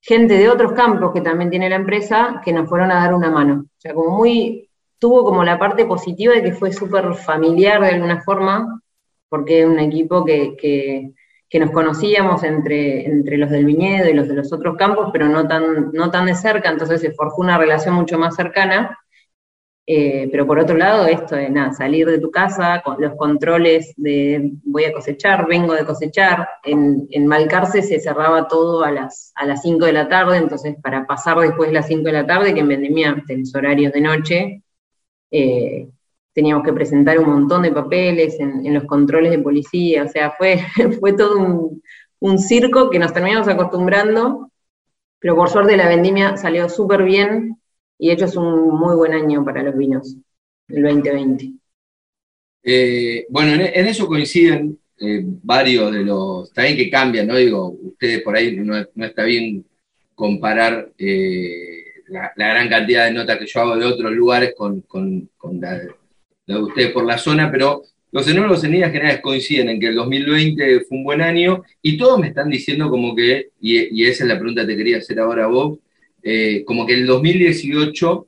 gente de otros campos que también tiene la empresa que nos fueron a dar una mano. O sea, como muy, tuvo como la parte positiva de que fue súper familiar de alguna forma, porque es un equipo que, que, que nos conocíamos entre, entre los del viñedo y los de los otros campos, pero no tan, no tan de cerca, entonces se forjó una relación mucho más cercana. Eh, pero por otro lado, esto de nada, salir de tu casa, con los controles de voy a cosechar, vengo de cosechar. En, en Malcarce se cerraba todo a las, a las 5 de la tarde, entonces para pasar después de las 5 de la tarde, que en Vendimia tenés horarios de noche, eh, teníamos que presentar un montón de papeles en, los controles de policía, o sea, fue, fue todo un, circo que nos terminamos acostumbrando, pero por suerte la vendimia salió súper bien y de hecho es un muy buen año para los vinos, el 2020. Eh, bueno, en, eso coinciden eh, varios de los, también que cambian, ¿no? Digo, ustedes por ahí no, está bien comparar la, gran cantidad de notas que yo hago de otros lugares con, con, con la, de ustedes por la zona, pero los enólogos en líneas generales coinciden en que el 2020 fue un buen año y todos me están diciendo como que, y, esa es la pregunta que te quería hacer ahora Bob, eh, como que el 2018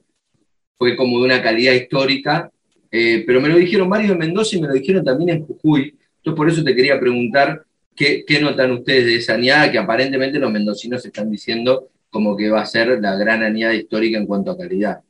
fue como de una calidad histórica, eh, pero me lo dijeron varios en Mendoza y me lo dijeron también en Jujuy, entonces por eso te quería preguntar qué, qué notan ustedes de esa añada que aparentemente los mendocinos están diciendo como que va a ser la gran añada histórica en cuanto a calidad.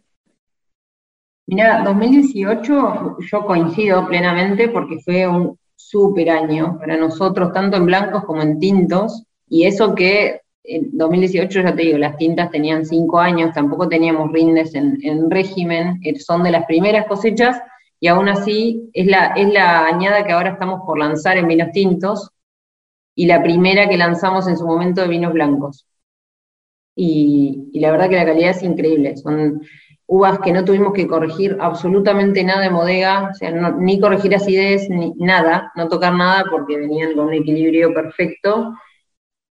Mira, 2018 yo coincido plenamente porque fue un súper año para nosotros, tanto en blancos como en tintos, y eso que en 2018, ya te digo, las tintas tenían cinco años, tampoco teníamos rindes en, en régimen, son de las primeras cosechas, y aún así es la, es la añada que ahora estamos por lanzar en vinos tintos, y la primera que lanzamos en su momento de vinos blancos. Y, la verdad que la calidad es increíble, son uvas que no tuvimos que corregir absolutamente nada de bodega, o sea, no- ni corregir acidez, ni nada, no tocar nada porque venían con un equilibrio perfecto.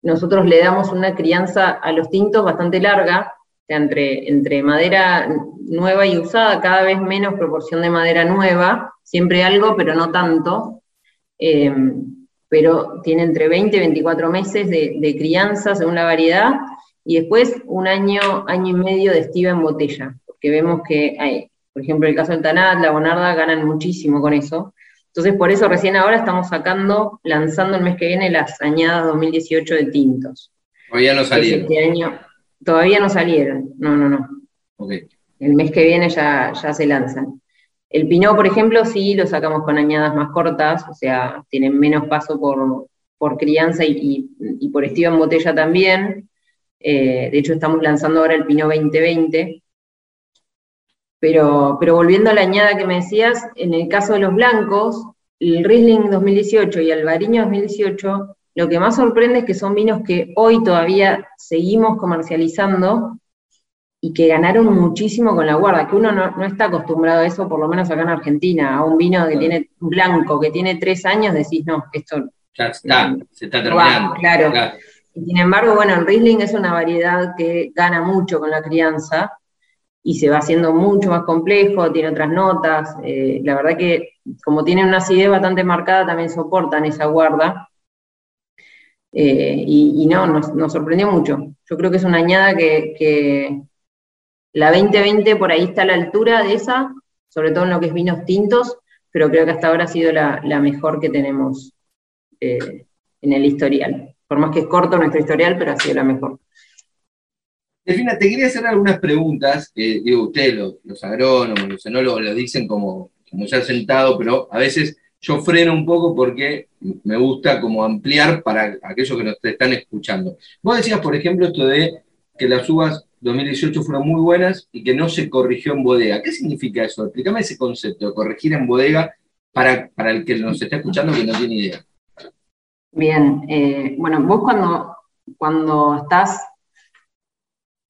Nosotros le damos una crianza a los tintos bastante larga, o entre, entre madera nueva y usada, cada vez menos proporción de madera nueva, siempre algo, pero no tanto. Eh, pero tiene entre 20 y 24 meses de crianza según la variedad, y después un año, año y medio de estiva en botella, porque vemos que, hay, por ejemplo, el caso del Tanat, la Bonarda ganan muchísimo con eso. Entonces, por eso recién ahora estamos sacando, lanzando el mes que viene las añadas 2018 de tintos. Todavía no salieron. Este año todavía no salieron, no, no, no. El mes que viene ya, ya se lanzan. El Pinot, por ejemplo, sí lo sacamos con añadas más cortas, o sea, tienen menos paso por, por crianza y, y- y por estiva en botella también. Eh, de hecho, estamos lanzando ahora el Pinot 2020. Pero, pero volviendo a la añada que me decías, en el caso de los blancos, el Riesling 2018 y el Albariño 2018, lo que más sorprende es que son vinos que hoy todavía seguimos comercializando y que ganaron muchísimo con la guarda, que uno no, no está acostumbrado a eso, por lo menos acá en Argentina, a un vino que Claro. tiene blanco, que tiene tres años, decís, no, esto Ya está, se está terminando. claro. Sin embargo, bueno, el Riesling es una variedad que gana mucho con la crianza y se va haciendo mucho más complejo, tiene otras notas. eh, la verdad que como tiene una acidez bastante marcada, también soportan esa guarda. Eh, y, no, nos, sorprendió mucho. Yo creo que es una añada que, la 2020 por ahí está a la altura de esa, sobre todo en lo que es vinos tintos, pero creo que hasta ahora ha sido la, la mejor que tenemos eh, en el historial. Por más que es corto nuestro historial, pero ha sido la mejor. Delfina, te quería hacer algunas preguntas, que digo, ustedes, los, los agrónomos, los enólogos, lo dicen como, como ya sentado, pero a veces yo freno un poco porque me gusta como ampliar para aquellos que nos están escuchando. Vos decías, por ejemplo, esto de que las uvas 2018 fueron muy buenas y que no se corrigió en bodega. ¿Qué significa eso? Explícame ese concepto de corregir en bodega para, para el que nos está escuchando que no tiene idea. Bien, eh, bueno, vos cuando, cuando estás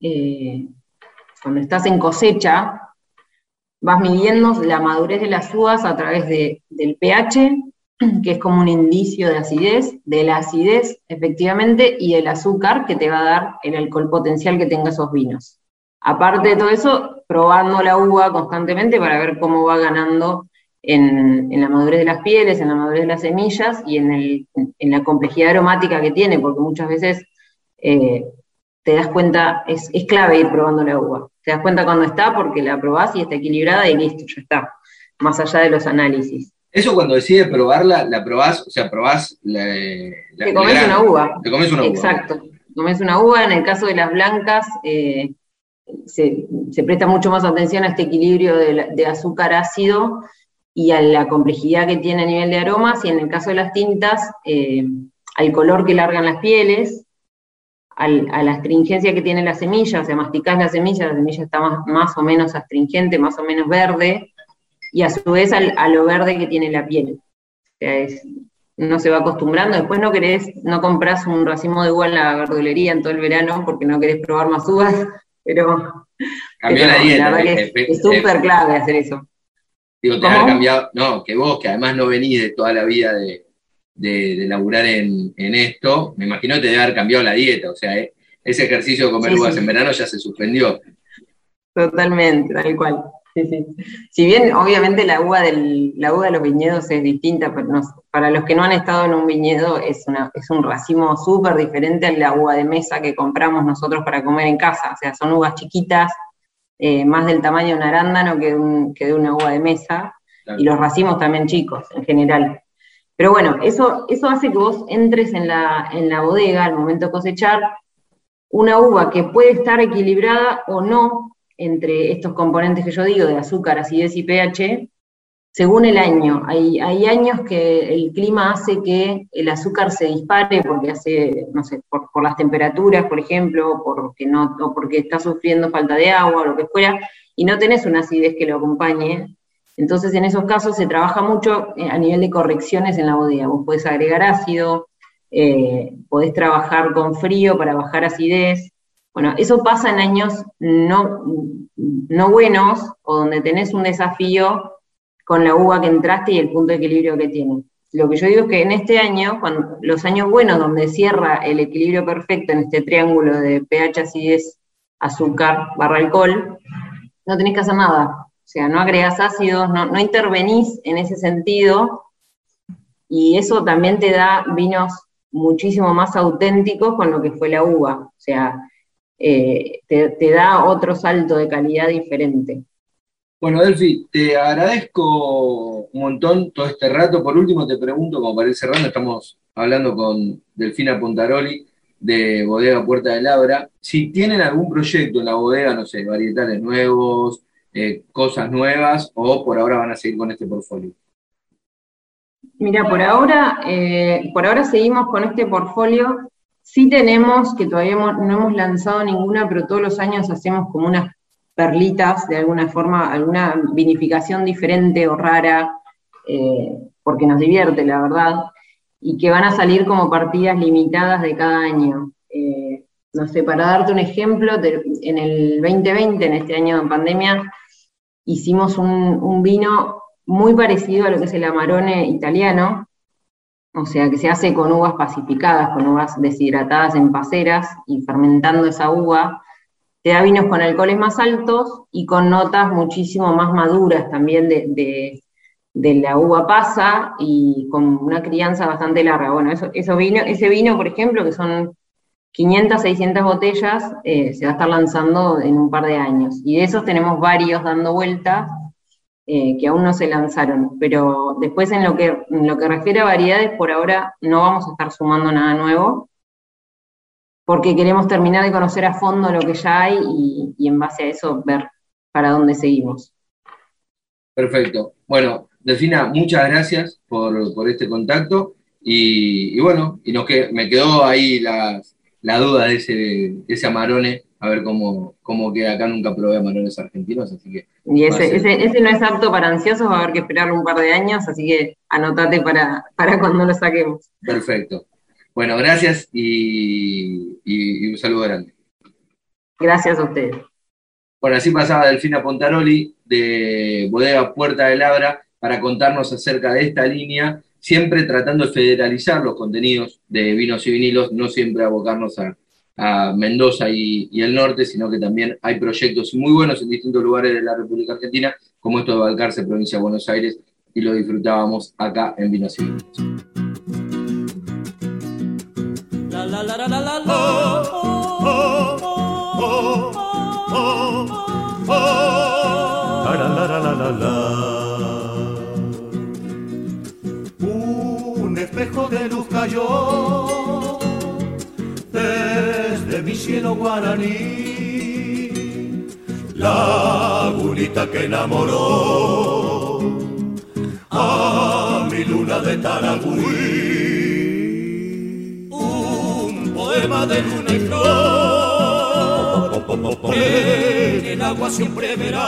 eh, cuando estás en cosecha, vas midiendo la madurez de las uvas a través de, del pH, que es como un indicio de acidez, de la acidez efectivamente, y el azúcar que te va a dar el alcohol potencial que tenga esos vinos. Aparte de todo eso, probando la uva constantemente para ver cómo va ganando en, en la madurez de las pieles, en la madurez de las semillas y en, el, en la complejidad aromática que tiene, porque muchas veces eh, te das cuenta, es, es, clave ir probando la uva. Te das cuenta cuando está porque la probás y está equilibrada y listo, ya está. Más allá de los análisis. Eso cuando decides probarla, la probás, o sea, probás la. la te comes una uva. Te comes una uva. Exacto. Comes una uva, en el caso de las blancas, eh, se, se, presta mucho más atención a este equilibrio de, de azúcar ácido y a la complejidad que tiene a nivel de aromas, y en el caso de las tintas, eh, al color que largan las pieles, al, a la astringencia que tiene la semilla, o sea, masticás la semilla, la semilla está más, más o menos astringente, más o menos verde, y a su vez al, a lo verde que tiene la piel. O sea, es, uno se va acostumbrando, después no querés, no compras un racimo de uva en la verdulería en todo el verano porque no querés probar más uvas, pero, la dieta. la verdad que es- es súper clave hacer eso. Digo, te ¿Cómo? haber cambiado, no, que vos, que además no venís de toda la vida de, de, de laburar en, en esto, me imagino que te debe haber cambiado la dieta, o sea, eh, ese ejercicio de comer Sí, uvas sí. en verano ya se suspendió. Totalmente, tal cual. Sí, sí. Si bien obviamente la uva, del, la uva de los viñedos es distinta, pero no- para los que no han estado en un viñedo es, una, es un racimo súper diferente a la uva de mesa que compramos nosotros para comer en casa. O sea, son uvas chiquitas, eh, más del tamaño de un arándano que de, un- que de una uva de mesa, Claro. y los racimos también chicos en general. Pero bueno, eso, eso hace que vos entres en la, en la bodega al momento de cosechar una uva que puede estar equilibrada o no entre estos componentes que yo digo, de azúcar, acidez y pH, según el año. Hay, años que el clima hace que el azúcar se dispare porque hace, no sé, por, por las temperaturas, por ejemplo, porque no, o porque está sufriendo falta de agua o lo que fuera, y no tenés una acidez que lo acompañe. Entonces, en esos casos se trabaja mucho eh, a nivel de correcciones en la bodega. Vos podés agregar ácido, eh, podés trabajar con frío para bajar acidez. Bueno, eso pasa en años no, no buenos o donde tenés un desafío con la uva que entraste y el punto de equilibrio que tiene. Lo que yo digo es que en este año, cuando los años buenos donde cierra el equilibrio perfecto en este triángulo de pH, acidez, azúcar, barra alcohol, no tenés que hacer nada. O sea, no agregás ácidos, no, no intervenís en ese sentido y eso también te da vinos muchísimo más auténticos con lo que fue la uva, o sea, eh, te, te da otro salto de calidad diferente. Bueno, Delphi, te agradezco un montón todo este rato. Por último, te pregunto, como para ir cerrando, estamos hablando con Delfina Pontaroli de Bodega Puerta de Labra. Si tienen algún proyecto en la bodega, no sé, varietales nuevos, eh, cosas nuevas, o por ahora van a seguir con este portfolio. Mira, por ahora, eh, por ahora seguimos con este portfolio. Sí tenemos, que todavía no hemos lanzado ninguna, pero todos los años hacemos como unas perlitas, de alguna forma, alguna vinificación diferente o rara, eh, porque nos divierte, la verdad, y que van a salir como partidas limitadas de cada año. Eh, no sé, para darte un ejemplo, en el 2020, en este año de pandemia, hicimos un, vino muy parecido a lo que es el Amarone italiano, o sea, que se hace con uvas pacificadas, con uvas deshidratadas en paceras y fermentando esa uva. Te da vinos con alcoholes más altos y con notas muchísimo más maduras también de, de- la uva pasa y con una crianza bastante larga. Bueno, eso, eso vino, ese vino, por ejemplo, que son 500, 600 botellas, eh, se va a estar lanzando en un par de años. Y de esos tenemos varios dando vueltas eh, que aún no se lanzaron. Pero después en lo, que, en lo que refiere a variedades, por ahora no vamos a estar sumando nada nuevo, porque queremos terminar de conocer a fondo lo que ya hay y, y en base a eso ver para dónde seguimos. Perfecto. Bueno, Delfina, muchas gracias por, por este contacto. Y, y bueno, y nos que, me quedó ahí la, la duda de ese, de ese amarone, a ver cómo, cómo queda acá. Nunca probé amarones argentinos, así que Y ese, ese, ese no es apto para ansiosos, va a haber que esperar un par de años, así que anotate para, para cuando lo saquemos. perfecto. Bueno, gracias y, y- y un saludo grande. Gracias a ustedes. Bueno, así pasaba Delfina Pontaroli de Bodega Puerta de Labra para contarnos acerca de esta línea, siempre tratando de federalizar los contenidos de vinos y vinilos, no siempre abocarnos a, a Mendoza y, y el norte, sino que también hay proyectos muy buenos en distintos lugares de la República Argentina, como esto de Balcarce, provincia de Buenos Aires, y lo disfrutábamos acá en Vinos y Vinilos. La la la la la la. Un espejo de luz cayó desde mi cielo guaraní. Lagunita que enamoró a mi luna de Taragüí. De luna y flor en el agua siempre verás.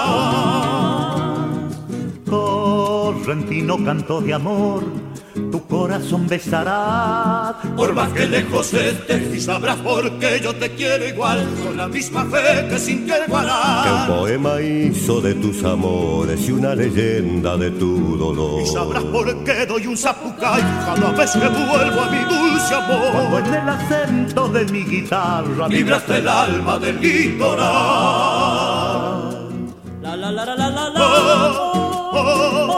Correntino canto de amor, corazón besará. Por más que lejos estés y sabrás por qué yo te quiero igual, con la misma fe que sintió el Que un guarán. poema hizo de tus amores y una leyenda de tu dolor. Y sabrás por qué doy un zapucay cada vez que vuelvo a mi dulce Cuando amor. en el acento de mi guitarra Vibraste el alma del litoral. La la la la la la la. La la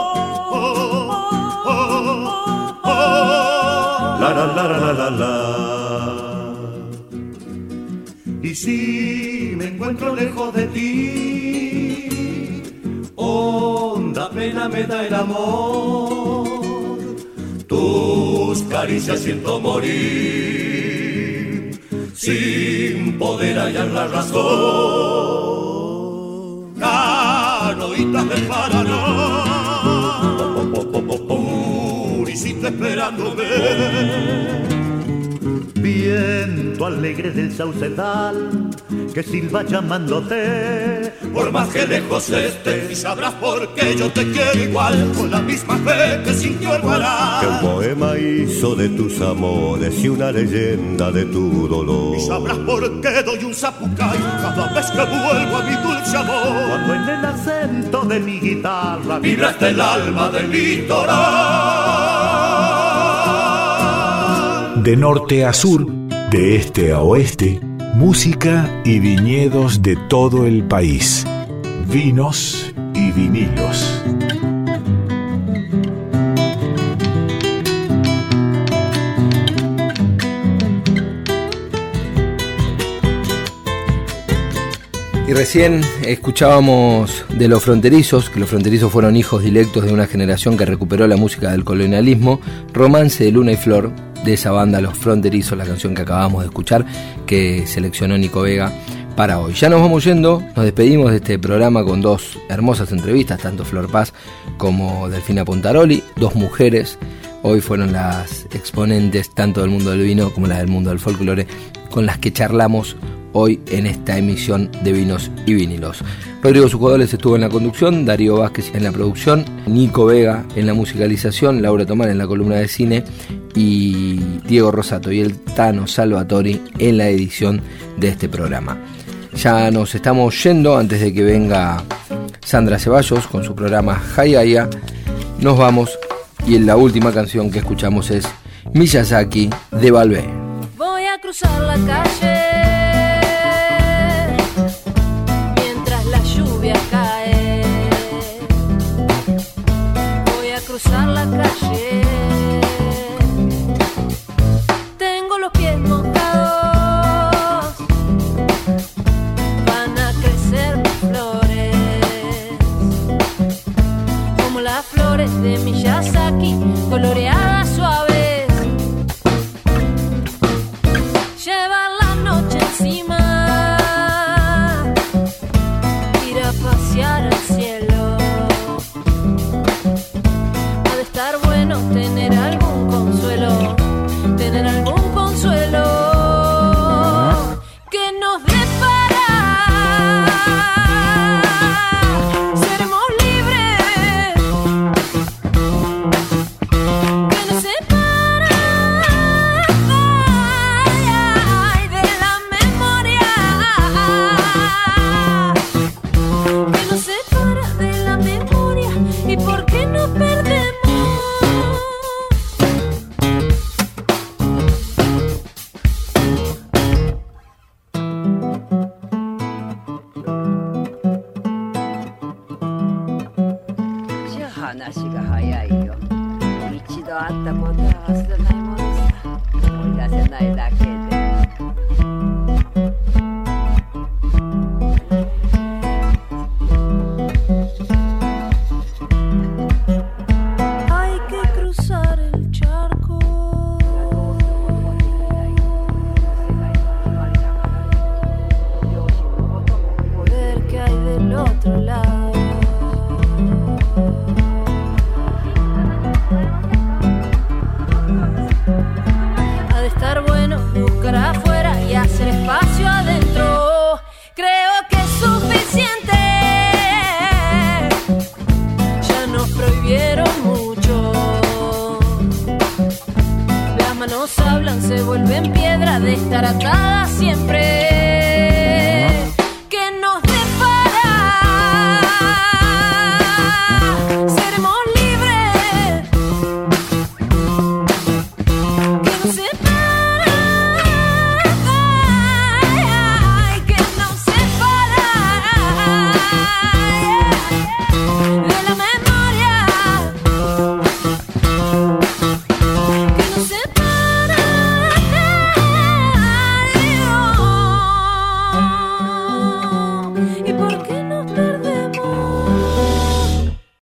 Y si me encuentro lejos de ti, honda pena me da el amor. Tus caricias siento morir, sin poder hallar la razón. Canoitas del Paraná, Purisita esperándome. Viento alegre del saucedal que silba llamándote. Por más que lejos estés y sabrás por qué yo te quiero igual Con la misma fe que sintió el Que un poema hizo de tus amores y una leyenda de tu dolor. Y sabrás por qué doy un zapucay cada vez que vuelvo a mi dulce amor Cuando en el acento de mi guitarra Vibraste el alma del litoral de norte a sur, de este a oeste, música y viñedos de todo el país, vinos y vinilos. Y recién escuchábamos de los fronterizos, que los fronterizos fueron hijos directos de una generación que recuperó la música del colonialismo, Romance de Luna y Flor, de esa banda Los Fronterizos, la canción que acabamos de escuchar, que seleccionó Nico Vega para hoy. Ya nos vamos yendo, nos despedimos de este programa con dos hermosas entrevistas, tanto Flor Paz como Delfina Pontaroli, dos mujeres. Hoy fueron las exponentes tanto del mundo del vino como las del mundo del folclore con las que charlamos hoy en esta emisión de Vinos y Vinilos. Rodrigo Sujodoles estuvo en la conducción, Darío Vázquez en la producción, Nico Vega en la musicalización, Laura Tomar en la columna de cine y Diego Rosato y el Tano Salvatori en la edición de este programa. Ya nos estamos yendo antes de que venga Sandra Ceballos con su programa Hayaya. Nos vamos y en la última canción que escuchamos es Miyazaki de Valvé. Voy a cruzar la calle